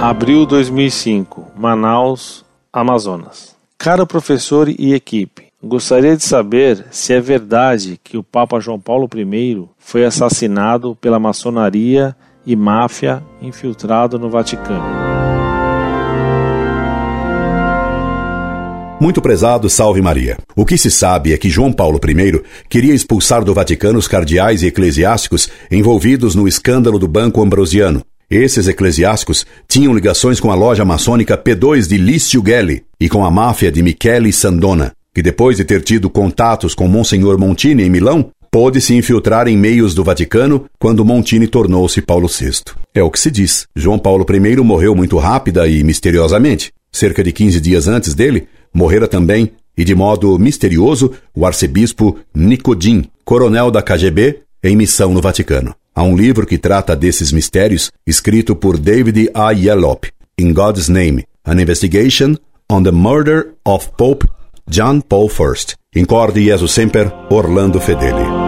abril 2005, Manaus, Amazonas. Caro professor e equipe, gostaria de saber se é verdade que o Papa João Paulo I foi assassinado pela maçonaria e máfia infiltrado no Vaticano. Muito prezado, salve Maria. O que se sabe é que João Paulo I queria expulsar do Vaticano os cardeais e eclesiásticos envolvidos no escândalo do Banco Ambrosiano. Esses eclesiásticos tinham ligações com a loja maçônica P2 de Lício Gelli e com a máfia de Michele Sandona, que depois de ter tido contatos com Monsenhor Montini em Milão, pôde se infiltrar em meios do Vaticano quando Montini tornou-se Paulo VI. É o que se diz. João Paulo I morreu muito rápida e misteriosamente. Cerca de 15 dias antes dele, morrera também, e de modo misterioso, o arcebispo Nicodin, coronel da KGB, em missão no Vaticano. Há um livro que trata desses mistérios, escrito por David A. Yellop, In God's Name, An Investigation on the Murder of Pope John Paul I. Incorde Jesus Semper, Orlando Fedeli.